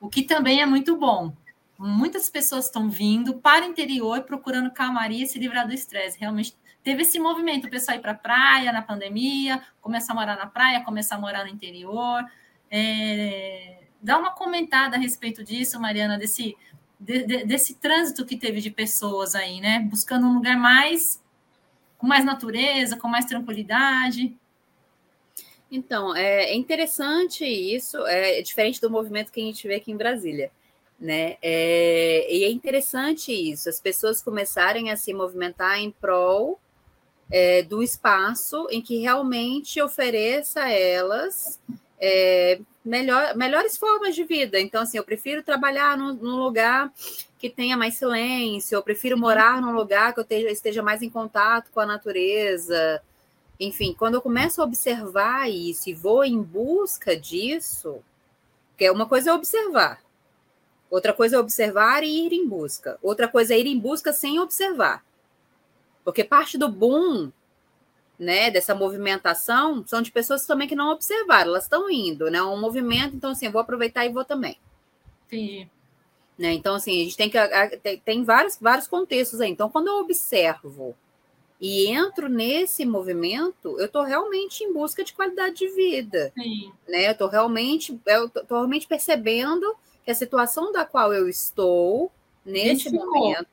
o que também é muito bom. Muitas pessoas estão vindo para o interior procurando calmaria e se livrar do estresse. Realmente teve esse movimento, o pessoal ir para a praia na pandemia, começar a morar na praia, começar a morar no interior. É, dá uma comentada a respeito disso, Mariana, desse, de, de, desse trânsito que teve de pessoas aí, né? Buscando um lugar mais com mais natureza, com mais tranquilidade. Então, é interessante isso, é diferente do movimento que a gente vê aqui em Brasília, né? É, e é interessante isso, as pessoas começarem a se movimentar em prol é, do espaço em que realmente ofereça a elas é, melhor, melhores formas de vida. Então, assim, eu prefiro trabalhar num, num, lugar que tenha mais silêncio, eu prefiro morar num lugar que eu esteja, esteja mais em contato com a natureza. Enfim, quando eu começo a observar isso e vou em busca disso, que é uma coisa é observar, outra coisa é observar e ir em busca, outra coisa é ir em busca sem observar. Porque parte do boom né, dessa movimentação são de pessoas também que não observaram, elas estão indo, né? Um movimento, então assim, eu vou aproveitar e vou também. Entendi. Né? Então, assim, a gente tem que. Tem, tem vários, vários contextos aí. Então, quando eu observo e entro nesse movimento, eu estou realmente em busca de qualidade de vida. Sim. Né? Eu estou realmente, eu tô realmente percebendo que a situação da qual eu estou nesse momento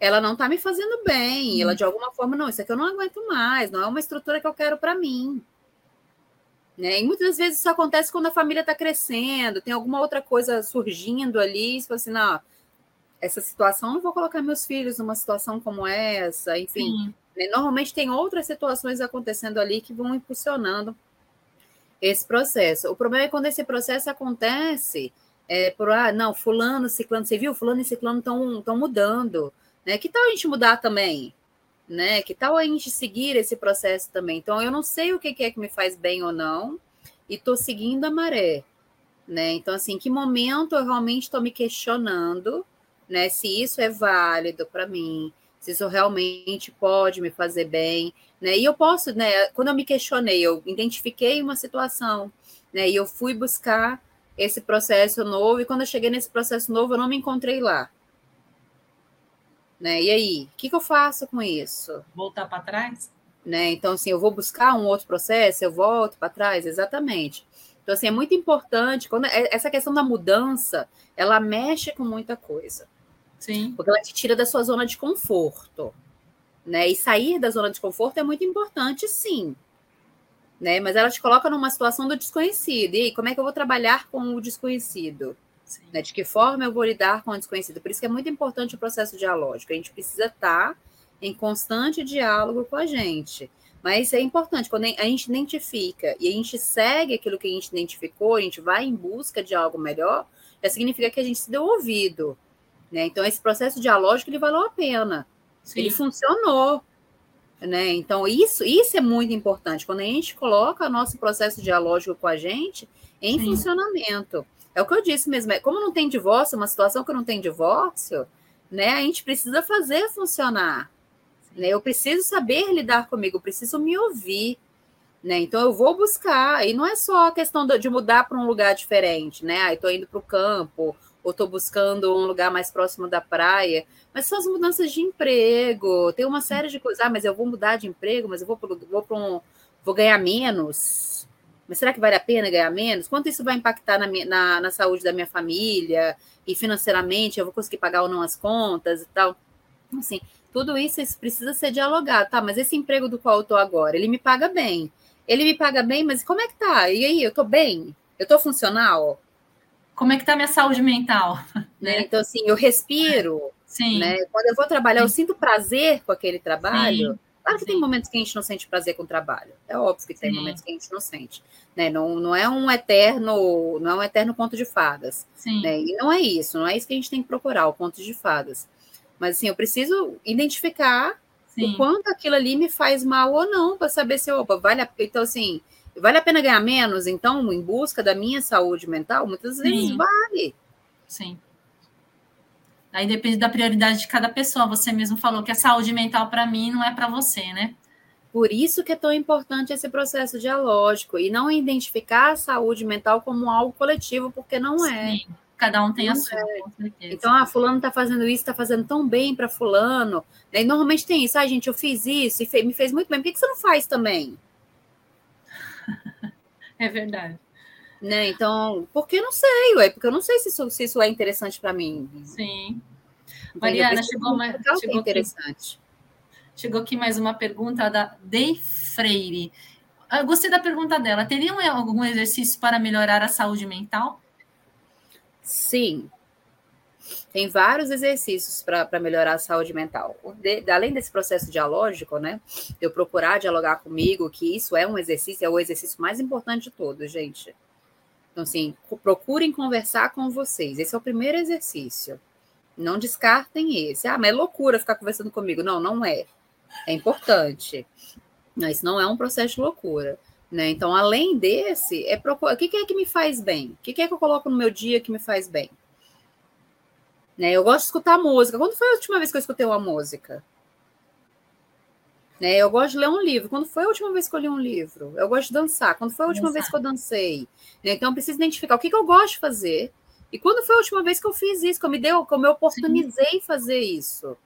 ela não está me fazendo bem, hum. ela de alguma forma, não, isso aqui eu não aguento mais, não é uma estrutura que eu quero para mim. Né? E muitas vezes isso acontece quando a família está crescendo, tem alguma outra coisa surgindo ali, e você fala assim, não, essa situação, não vou colocar meus filhos numa situação como essa, enfim. Né? Normalmente tem outras situações acontecendo ali que vão impulsionando esse processo. O problema é quando esse processo acontece é, por, ah, não, fulano, ciclano, você viu? Fulano e ciclano estão mudando. Né? Que tal a gente mudar também? Né? Que tal a gente seguir esse processo também? Então, eu não sei o que é que me faz bem ou não, e estou seguindo a maré. Né? Então, assim, que momento eu realmente estou me questionando né? Se isso é válido para mim, se isso realmente pode me fazer bem, né? E eu posso, né? Quando eu me questionei, eu identifiquei uma situação, né? E eu fui buscar esse processo novo, e quando eu cheguei nesse processo novo, eu não me encontrei lá. Né? E aí, o que, que eu faço com isso? Voltar para trás? Né? Então, assim, eu vou buscar um outro processo, eu volto para trás, exatamente. Então, assim, é muito importante, quando é, essa questão da mudança, ela mexe com muita coisa. Sim. Porque ela te tira da sua zona de conforto. Né? E sair da zona de conforto é muito importante, sim. Né? Mas ela te coloca numa situação do desconhecido. E aí, como é que eu vou trabalhar com o desconhecido? Né? De que forma eu vou lidar com o desconhecido? Por isso que é muito importante o processo dialógico. A gente precisa estar em constante diálogo com a gente. Mas é importante, quando a gente identifica e a gente segue aquilo que a gente identificou, a gente vai em busca de algo melhor, já significa que a gente se deu ouvido. Né? Então, esse processo dialógico ele valeu a pena. Sim. Ele funcionou. Né? Então, isso, isso é muito importante. Quando a gente coloca o nosso processo dialógico com a gente em Sim. funcionamento. É o que eu disse mesmo. É, como não tem divórcio, uma situação que não tem divórcio, né? A gente precisa fazer funcionar. Né? Eu preciso saber lidar comigo, eu preciso me ouvir. Né? Então eu vou buscar, e não é só a questão de mudar para um lugar diferente, né? Ah, estou indo para o campo, ou estou buscando um lugar mais próximo da praia, mas são as mudanças de emprego, tem uma série de coisas. Ah, mas eu vou mudar de emprego, mas eu vou para um. vou ganhar menos. Mas será que vale a pena ganhar menos? Quanto isso vai impactar na, minha, na, na saúde da minha família e financeiramente? Eu vou conseguir pagar ou não as contas e tal? Assim, tudo isso, isso precisa ser dialogado, tá? Mas esse emprego do qual eu estou agora, ele me paga bem. Ele me paga bem, mas como é que tá? E aí, eu estou bem? Eu estou funcional? Como é que tá a minha saúde mental? Né? Então, assim, eu respiro. Sim. Né? Quando eu vou trabalhar, Sim. eu sinto prazer com aquele trabalho. Sim. Claro que Sim. tem momentos que a gente não sente prazer com o trabalho. É óbvio que tem momentos que a gente não sente. Né? Não, não é um eterno, não é um eterno conto de fadas. Né? E não é isso, não é isso que a gente tem que procurar, o conto de fadas. Mas assim, eu preciso identificar Sim. o quanto aquilo ali me faz mal ou não, para saber se, opa, vale a Então, assim, vale a pena ganhar menos, então, em busca da minha saúde mental? Muitas vezes Sim. vale. Sim. Aí depende da prioridade de cada pessoa. Você mesmo falou que a saúde mental, para mim, não é para você, né? Por isso que é tão importante esse processo dialógico e não identificar a saúde mental como algo coletivo, porque não é. Sim, cada um tem não a sua. É. Então, ah, fulano está fazendo isso, está fazendo tão bem para fulano. E normalmente tem isso, ah, gente, eu fiz isso e me fez muito bem. Por que, que você não faz também? É verdade. Né? Então, porque não sei, ué, porque eu não sei se isso, se isso é interessante para mim. Sim. Mariana, chegou mais. Chegou é interessante. Aqui, chegou aqui mais uma pergunta da Dei Freire. Eu gostei da pergunta dela. Teria algum exercício para melhorar a saúde mental? Sim. Tem vários exercícios para melhorar a saúde mental. De, além desse processo dialógico, né? Eu procurar dialogar comigo, que isso é um exercício, é o exercício mais importante de todos, gente. Então, assim, procurem conversar com vocês. Esse é o primeiro exercício. Não descartem esse. Ah, mas é loucura ficar conversando comigo. Não, não é. É importante. Mas não é um processo de loucura. Né? Então, além desse, é procurar. O que é que me faz bem? O que é que eu coloco no meu dia que me faz bem? Né? Eu gosto de escutar música. Quando foi a última vez que eu escutei uma música? Né? Eu gosto de ler um livro. Quando foi a última vez que eu li um livro? Eu gosto de dançar. Quando foi a última dançar. vez que eu dancei? Né? Então, eu preciso identificar o que, que, eu gosto de fazer. E quando foi a última vez que eu fiz isso, que eu me deu, que eu me oportunizei Sim. fazer isso?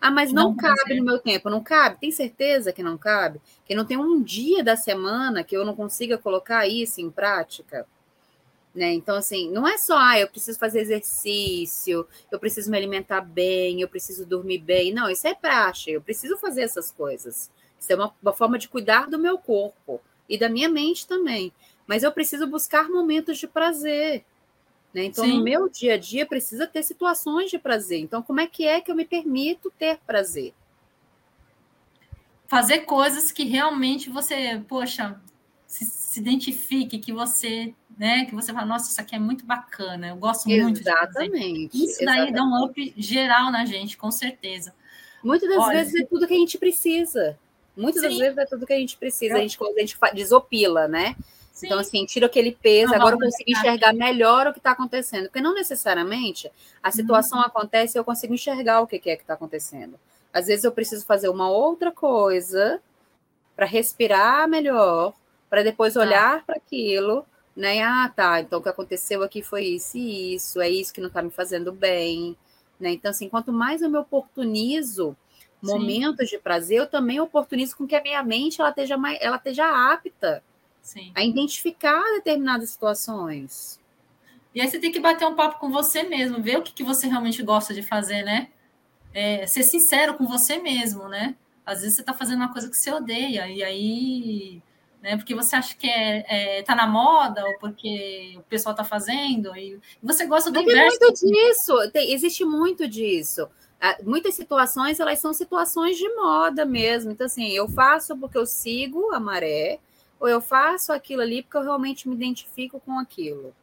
Ah, mas não, não cabe no meu tempo. Não cabe? Tem certeza que não cabe? Que não tem um dia da semana que eu não consiga colocar isso em prática? Né? Então, assim, não é só, ah, eu preciso fazer exercício, eu preciso me alimentar bem, eu preciso dormir bem. Não, isso é praxe, eu preciso fazer essas coisas. Isso é uma, uma forma de cuidar do meu corpo e da minha mente também. Mas eu preciso buscar momentos de prazer. Né? Então, Sim. no meu dia a dia, precisa ter situações de prazer. Então, como é que é que eu me permito ter prazer? Fazer coisas que realmente você, poxa, se, se identifique, que você né? Que você fala, nossa, isso aqui é muito bacana, eu gosto muito Exatamente. Isso daí exatamente. dá um up geral na gente, com certeza. Muitas das Olha, vezes é tudo que a gente precisa. Muitas sim. das vezes é tudo que a gente precisa. A gente, a gente desopila, né? Sim. Então, assim, tiro aquele peso, agora eu consigo enxergar melhor o que está acontecendo. Porque não necessariamente a situação uhum. acontece e eu consigo enxergar o que é que está acontecendo. Às vezes eu preciso fazer uma outra coisa para respirar melhor, para depois tá. olhar para aquilo, né? Ah, tá. Então o que aconteceu aqui foi isso e isso, é isso que não está me fazendo bem, né? Então, assim, quanto mais eu me oportunizo momentos Sim. de prazer, eu também oportunizo com que a minha mente ela esteja, mais, ela esteja apta Sim. a identificar determinadas situações. E aí você tem que bater um papo com você mesmo, ver o que, que você realmente gosta de fazer, né? É, ser sincero com você mesmo, né? Às vezes você está fazendo uma coisa que você odeia, e aí, né, porque você acha que é, é tá na moda, ou porque o pessoal está fazendo, e você gosta do Mas. Tem muito disso, tem, existe muito disso. Ah, muitas situações, elas são situações de moda mesmo. Então, assim, eu faço porque eu sigo a maré, ou eu faço aquilo ali porque eu realmente me identifico com aquilo.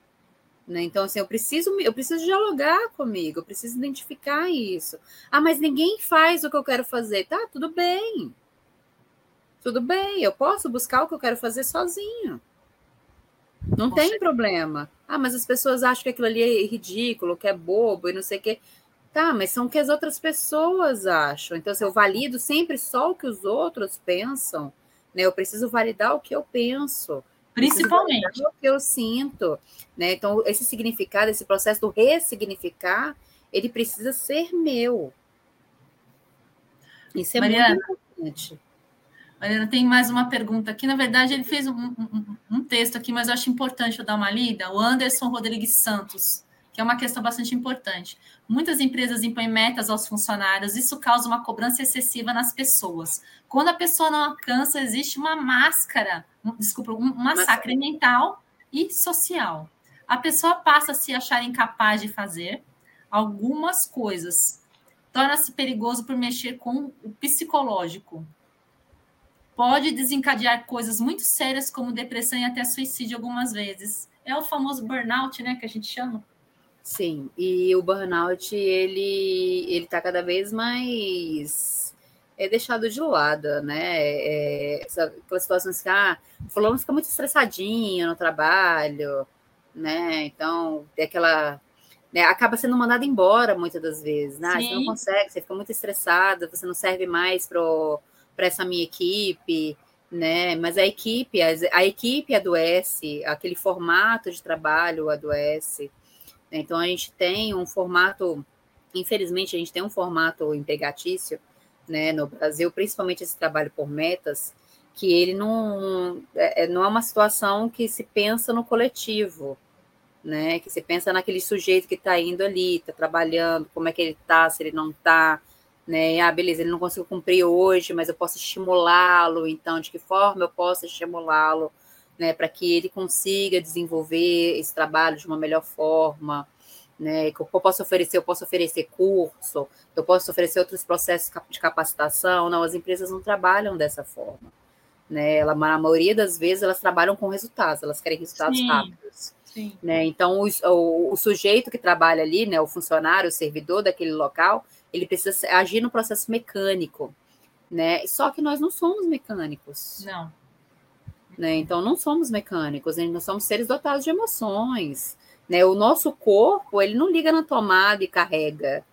Né? Então, assim, eu preciso, eu preciso dialogar comigo, eu preciso identificar isso. Ah, mas ninguém faz o que eu quero fazer. Tá, tudo bem. Tudo bem, eu posso buscar o que eu quero fazer sozinho. Não tem problema. Ah, mas as pessoas acham que aquilo ali é ridículo, que é bobo e não sei o quê. Tá, mas são o que as outras pessoas acham. Então, se assim, eu valido sempre só o que os outros pensam, né? Eu preciso validar o que eu penso. Principalmente. O que eu sinto. Né? Então, esse significado, esse processo do ressignificar, ele precisa ser meu. Isso é Mariana, muito importante. Mariana, tem mais uma pergunta aqui. Na verdade, ele fez um, um, um texto aqui, mas eu acho importante eu dar uma lida. O Anderson Rodrigues Santos que é uma questão bastante importante. Muitas empresas impõem metas aos funcionários, isso causa uma cobrança excessiva nas pessoas. Quando a pessoa não alcança, existe uma máscara, desculpa, um massacre mental e social. A pessoa passa a se achar incapaz de fazer algumas coisas. Torna-se perigoso por mexer com o psicológico. Pode desencadear coisas muito sérias como depressão e até suicídio algumas vezes. É o famoso burnout, né, que a gente chama. Sim, e o burnout ele ele está cada vez mais é deixado de lado, né? É, aquelas situações que ah, fulano fica muito estressadinho no trabalho, né? Então, é aquela né, acaba sendo mandado embora muitas das vezes, né? Você não consegue, você fica muito estressada, você não serve mais para essa minha equipe, né? Mas a equipe, a, a equipe adoece, aquele formato de trabalho adoece. Né? Então, a gente tem um formato, infelizmente, a gente tem um formato empregatício né, no Brasil, principalmente esse trabalho por metas, que ele não é, é, não é uma situação que se pensa no coletivo, né? Que se pensa naquele sujeito que está indo ali, está trabalhando, como é que ele está, se ele não está, né? Ah, beleza, ele não conseguiu cumprir hoje, mas eu posso estimulá-lo, então, de que forma eu posso estimulá-lo? né, para que ele consiga desenvolver esse trabalho de uma melhor forma, né, que eu posso oferecer, eu posso oferecer curso, eu posso oferecer outros processos de capacitação, não, as empresas não trabalham dessa forma, né, ela, a maioria das vezes elas trabalham com resultados, elas querem resultados sim, rápidos, sim. né, então o, o, o, sujeito que trabalha ali, né, o funcionário, o servidor daquele local, ele precisa agir no processo mecânico, né, só que nós não somos mecânicos. Não. Né? Então, não somos mecânicos, nós somos seres dotados de emoções. Né? O nosso corpo, ele não liga na tomada e carrega.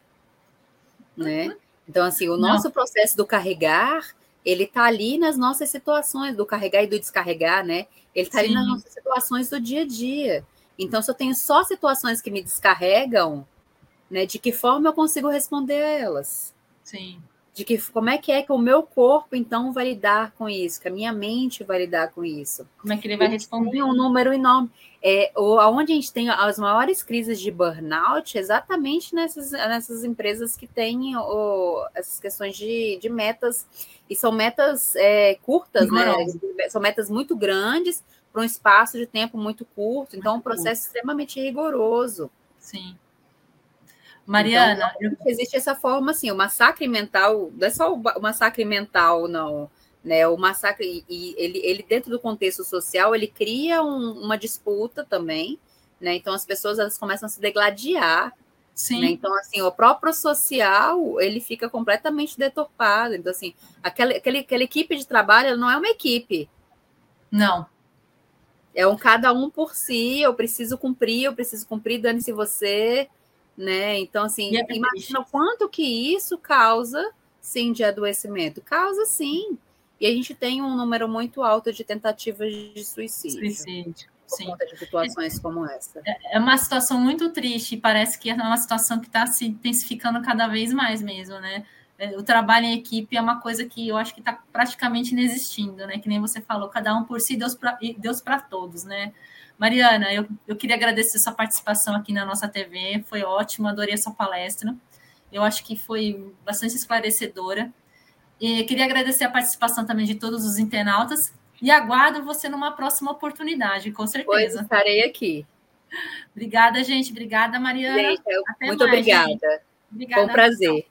Né? Então, assim, o nosso não. processo do carregar, ele está ali nas nossas situações, do carregar e do descarregar, né? Ele está ali nas nossas situações do dia a dia. Então, se eu tenho só situações que me descarregam, né, de que forma eu consigo responder a elas? Sim de que como é que é que o meu corpo então vai lidar com isso, que a minha mente vai lidar com isso. Como é que ele vai responder? Tem um número enorme. É, onde a gente tem as maiores crises de burnout, exatamente nessas, nessas empresas que têm essas questões de, de metas, e são metas é, curtas, né? São metas muito grandes para um espaço de tempo muito curto, então é um processo curto. extremamente rigoroso. Sim. Mariana, então, existe essa forma assim, o massacre mental, não é só o massacre mental, não, né? O massacre e ele, ele dentro do contexto social ele cria um, uma disputa também, né? Então as pessoas elas começam a se degladiar. Sim. Né? Então assim, o próprio social ele fica completamente deturpado. Então assim, aquela, aquela, aquela equipe de trabalho não é uma equipe. Não. É um cada um por si, eu preciso cumprir, eu preciso cumprir, dane-se você, né? Então, assim, é imagina o quanto que isso causa, sim, de adoecimento. Causa, sim. E a gente tem um número muito alto de tentativas de suicídio. Suicídio. Por sim. conta de situações é, como essa. É, é uma situação muito triste, parece que é uma situação que está se intensificando cada vez mais mesmo, né? É, o trabalho em equipe é uma coisa que eu acho que está praticamente inexistindo, né? Que nem você falou, cada um por si, Deus para Deus todos, né? Mariana, eu, eu queria agradecer sua participação aqui na nossa TV, foi ótimo, adorei a sua palestra. Eu acho que foi bastante esclarecedora. E queria agradecer a participação também de todos os internautas e aguardo você numa próxima oportunidade, com certeza. Pois estarei aqui. Obrigada, gente. Obrigada, Mariana. Gente, muito mais, obrigada. Gente. Obrigada. Foi um prazer.